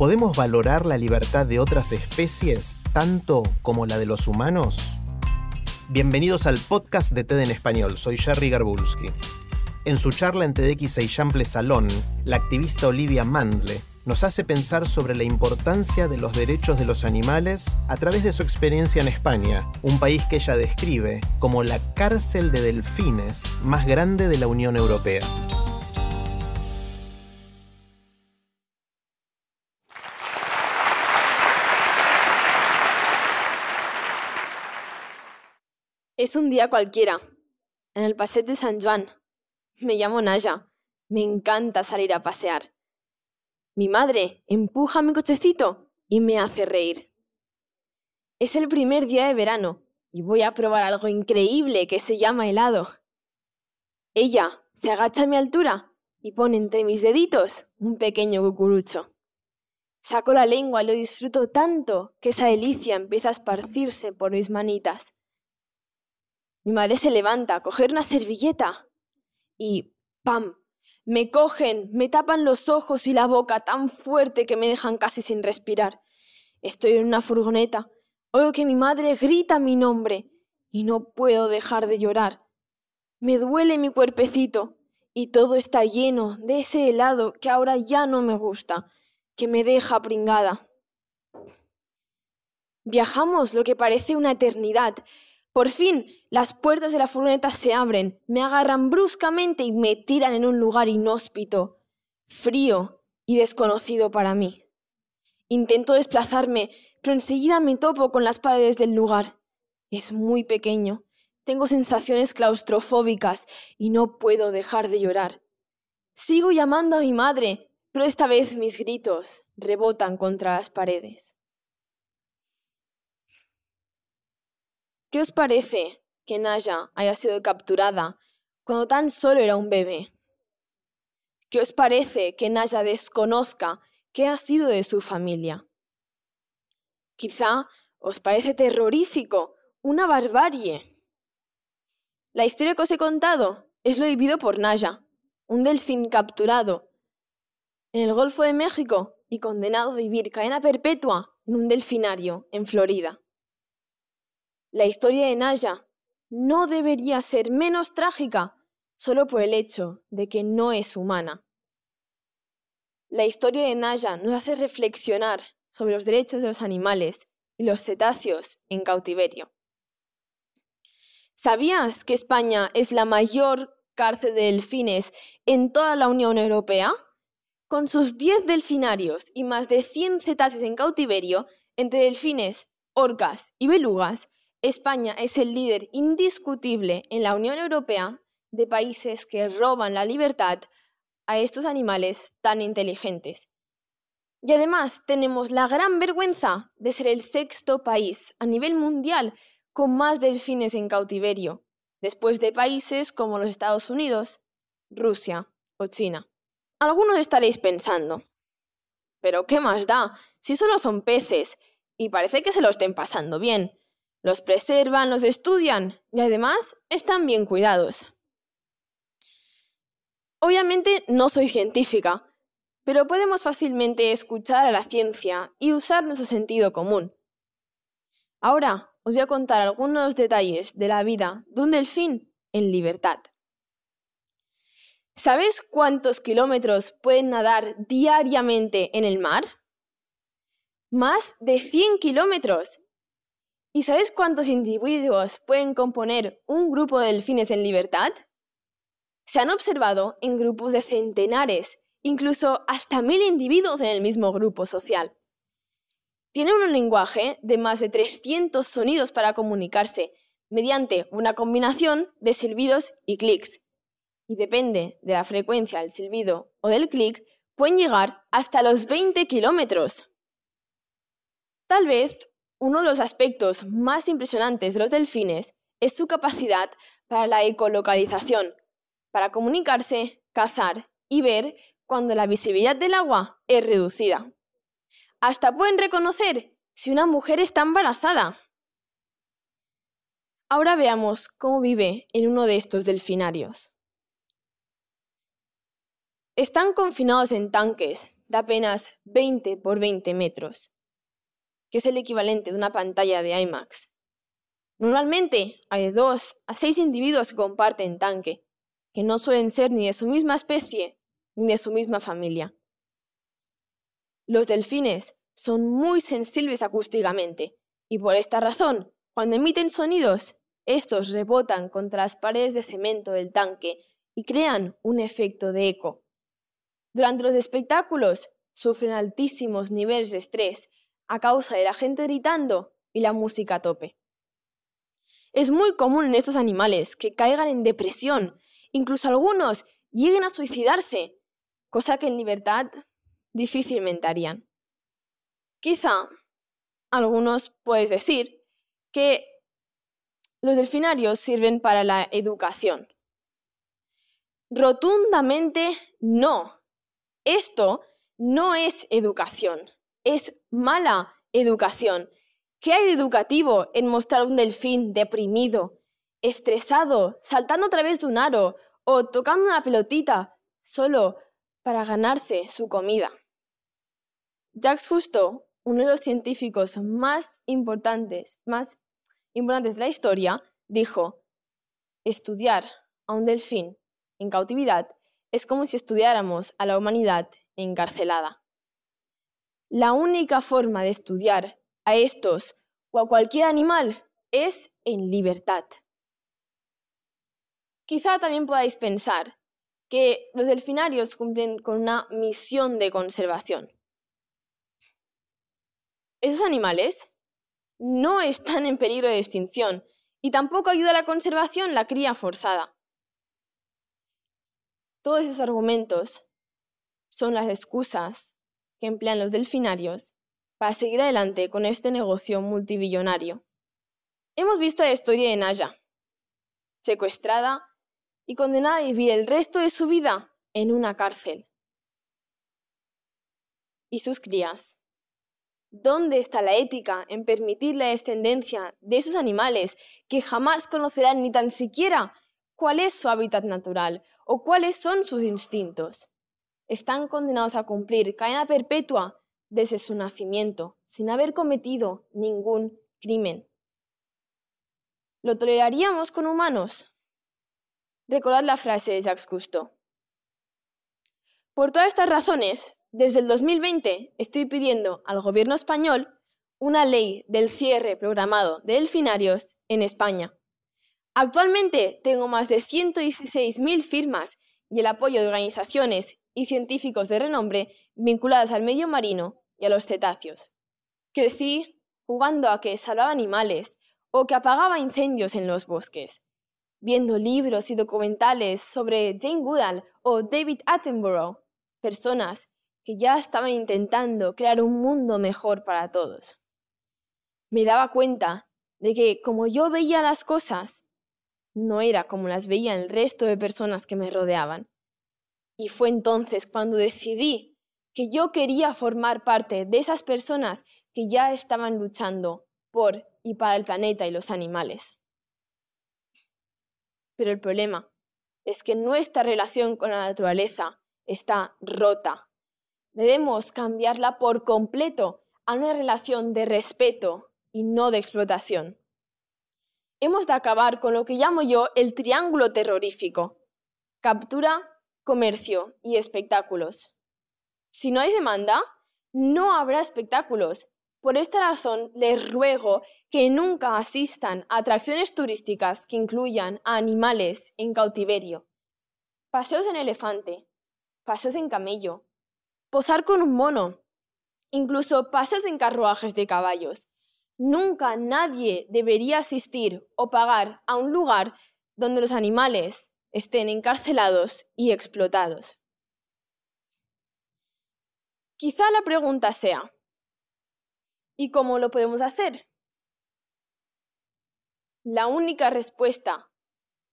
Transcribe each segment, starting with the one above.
¿Podemos valorar la libertad de otras especies tanto como la de los humanos? Bienvenidos al podcast de TED en español. Soy Jerry Garbulski. En su charla en TEDx Eixample Salón, la activista Olivia Mandle nos hace pensar sobre la importancia de los derechos de los animales a través de su experiencia en España, un país que ella describe como la cárcel de delfines más grande de la Unión Europea. Es un día cualquiera, en el Paseo de San Juan. Me llamo Naya. Me encanta salir a pasear. Mi madre empuja mi cochecito y me hace reír. Es el primer día de verano y voy a probar algo increíble que se llama helado. Ella se agacha a mi altura y pone entre mis deditos un pequeño cucurucho. Saco la lengua y lo disfruto tanto que esa delicia empieza a esparcirse por mis manitas. Mi madre se levanta a coger una servilleta y ¡pam! Me cogen, me tapan los ojos y la boca tan fuerte que me dejan casi sin respirar. Estoy en una furgoneta. Oigo que mi madre grita mi nombre y no puedo dejar de llorar. Me duele mi cuerpecito y todo está lleno de ese helado que ahora ya no me gusta, que me deja pringada. Viajamos lo que parece una eternidad por fin, las puertas de la furgoneta se abren, me agarran bruscamente y me tiran en un lugar inhóspito, frío y desconocido para mí. Intento desplazarme, pero enseguida me topo con las paredes del lugar. Es muy pequeño, tengo sensaciones claustrofóbicas y no puedo dejar de llorar. Sigo llamando a mi madre, pero esta vez mis gritos rebotan contra las paredes. ¿Qué os parece que Naya haya sido capturada cuando tan solo era un bebé? ¿Qué os parece que Naya desconozca qué ha sido de su familia? Quizá os parece terrorífico, una barbarie. La historia que os he contado es lo vivido por Naya, un delfín capturado en el Golfo de México y condenado a vivir cadena perpetua en un delfinario en Florida. La historia de Naya no debería ser menos trágica solo por el hecho de que no es humana. La historia de Naya nos hace reflexionar sobre los derechos de los animales y los cetáceos en cautiverio. ¿Sabías que España es la mayor cárcel de delfines en toda la Unión Europea? Con sus 10 delfinarios y más de 100 cetáceos en cautiverio, entre delfines, orcas y belugas, España es el líder indiscutible en la Unión Europea de países que roban la libertad a estos animales tan inteligentes. Y además tenemos la gran vergüenza de ser el sexto país a nivel mundial con más delfines en cautiverio, después de países como los Estados Unidos, Rusia o China. Algunos estaréis pensando, pero ¿qué más da si solo son peces y parece que se lo estén pasando bien? Los preservan, los estudian y además están bien cuidados. Obviamente no soy científica, pero podemos fácilmente escuchar a la ciencia y usar nuestro sentido común. Ahora os voy a contar algunos detalles de la vida de un delfín en libertad. ¿Sabes cuántos kilómetros pueden nadar diariamente en el mar? Más de 100 kilómetros. ¿Y sabes cuántos individuos pueden componer un grupo de delfines en libertad? Se han observado en grupos de centenares, incluso hasta mil individuos en el mismo grupo social. Tienen un lenguaje de más de 300 sonidos para comunicarse, mediante una combinación de silbidos y clics. y depende de la frecuencia del silbido o del clic, pueden llegar hasta los 20 kilómetros. Tal vez uno de los aspectos más impresionantes de los delfines es su capacidad para la ecolocalización, para comunicarse, cazar y ver cuando la visibilidad del agua es reducida. Hasta pueden reconocer si una mujer está embarazada. Ahora veamos cómo vive en uno de estos delfinarios. Están confinados en tanques de apenas 20 por 20 metros, que es el equivalente de una pantalla de IMAX. Normalmente hay 2 a 6 individuos que comparten tanque, que no suelen ser ni de su misma especie ni de su misma familia. Los delfines son muy sensibles acústicamente y por esta razón, cuando emiten sonidos, estos rebotan contra las paredes de cemento del tanque y crean un efecto de eco. Durante los espectáculos sufren altísimos niveles de estrés a causa de la gente gritando y la música a tope. Es muy común en estos animales que caigan en depresión, incluso algunos lleguen a suicidarse, cosa que en libertad difícilmente harían. Quizá algunos puedes decir que los delfinarios sirven para la educación. Rotundamente no. Esto no es educación, es mala educación. ¿Qué hay de educativo en mostrar un delfín deprimido, estresado, saltando a través de un aro o tocando una pelotita solo para ganarse su comida? Jacques Justo, uno de los científicos más importantes, más importantes de la historia, dijo, estudiar a un delfín en cautividad es como si estudiáramos a la humanidad encarcelada. La única forma de estudiar a estos o a cualquier animal es en libertad. Quizá también podáis pensar que los delfinarios cumplen con una misión de conservación. Esos animales no están en peligro de extinción y tampoco ayuda a la conservación la cría forzada. Todos esos argumentos son las excusas que emplean los delfinarios para seguir adelante con este negocio multibillonario. Hemos visto la historia de Naya, secuestrada y condenada a vivir el resto de su vida en una cárcel. Y sus crías. ¿Dónde está la ética en permitir la descendencia de esos animales que jamás conocerán ni tan siquiera cuál es su hábitat natural o cuáles son sus instintos? Están condenados a cumplir cadena perpetua desde su nacimiento, sin haber cometido ningún crimen. ¿Lo toleraríamos con humanos? Recordad la frase de Jacques Cousteau. Por todas estas razones, desde el 2020 estoy pidiendo al gobierno español una ley del cierre programado de delfinarios en España. Actualmente tengo más de 116.000 firmas y el apoyo de organizaciones y científicos de renombre vinculadas al medio marino y a los cetáceos. Crecí jugando a que salvaba animales o que apagaba incendios en los bosques, viendo libros y documentales sobre Jane Goodall o David Attenborough, personas que ya estaban intentando crear un mundo mejor para todos. Me daba cuenta de que como yo veía las cosas, no era como las veía el resto de personas que me rodeaban. Y fue entonces cuando decidí que yo quería formar parte de esas personas que ya estaban luchando por y para el planeta y los animales. Pero el problema es que nuestra relación con la naturaleza está rota. Debemos cambiarla por completo a una relación de respeto y no de explotación. Hemos de acabar con lo que llamo yo el triángulo terrorífico. Captura, comercio y espectáculos. Si no hay demanda, no habrá espectáculos. Por esta razón, les ruego que nunca asistan a atracciones turísticas que incluyan a animales en cautiverio. Paseos en elefante, paseos en camello, posar con un mono, incluso paseos en carruajes de caballos. Nunca nadie debería asistir o pagar a un lugar donde los animales estén encarcelados y explotados. Quizá la pregunta sea, ¿y cómo lo podemos hacer? La única respuesta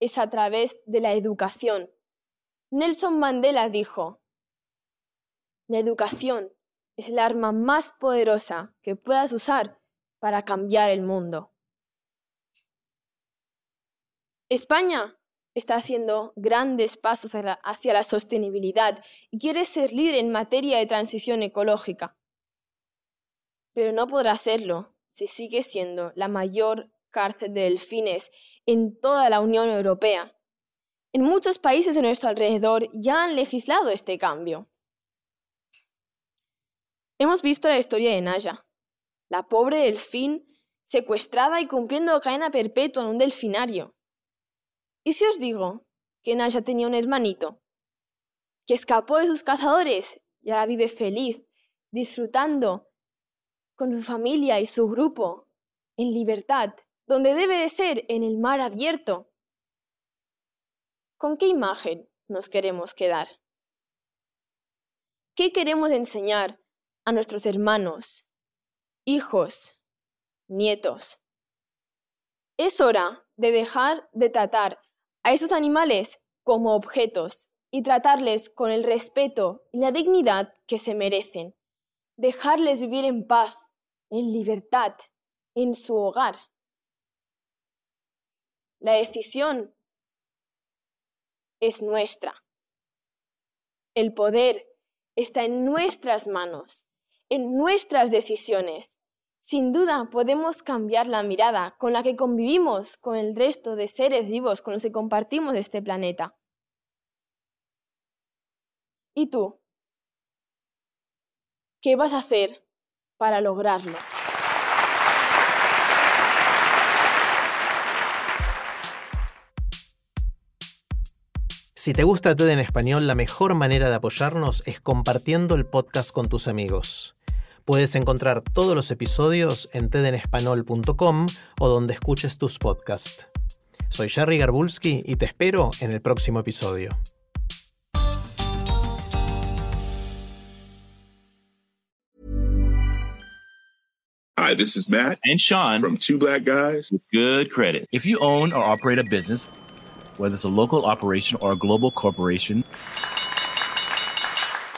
es a través de la educación. Nelson Mandela dijo, la educación es el arma más poderosa que puedas usar para cambiar el mundo. España está haciendo grandes pasos hacia la sostenibilidad y quiere ser líder en materia de transición ecológica. Pero no podrá serlo si sigue siendo la mayor cárcel de delfines en toda la Unión Europea. En muchos países de nuestro alrededor ya han legislado este cambio. Hemos visto la historia de Naya, la pobre delfín secuestrada y cumpliendo cadena perpetua en un delfinario. ¿Y si os digo que Naya tenía un hermanito, que escapó de sus cazadores y ahora vive feliz, disfrutando con su familia y su grupo, en libertad, donde debe de ser, en el mar abierto? ¿Con qué imagen nos queremos quedar? ¿Qué queremos enseñar a nuestros hermanos, hijos, nietos? Es hora de dejar de tratar a esos animales como objetos y tratarles con el respeto y la dignidad que se merecen. Dejarles vivir en paz, en libertad, en su hogar. La decisión es nuestra. El poder está en nuestras manos, en nuestras decisiones. Sin duda podemos cambiar la mirada con la que convivimos con el resto de seres vivos con los que compartimos este planeta. ¿Y tú? ¿Qué vas a hacer para lograrlo? Si te gusta TED en español, la mejor manera de apoyarnos es compartiendo el podcast con tus amigos. Puedes encontrar todos los episodios en tedenespanol.com o donde escuches tus podcasts. Soy Jerry Garbulski y te espero en el próximo episodio. Hi, this is Matt and Sean from Two Black Guys with Good Credit. If you own or operate a business, whether it's a local operation or a global corporation,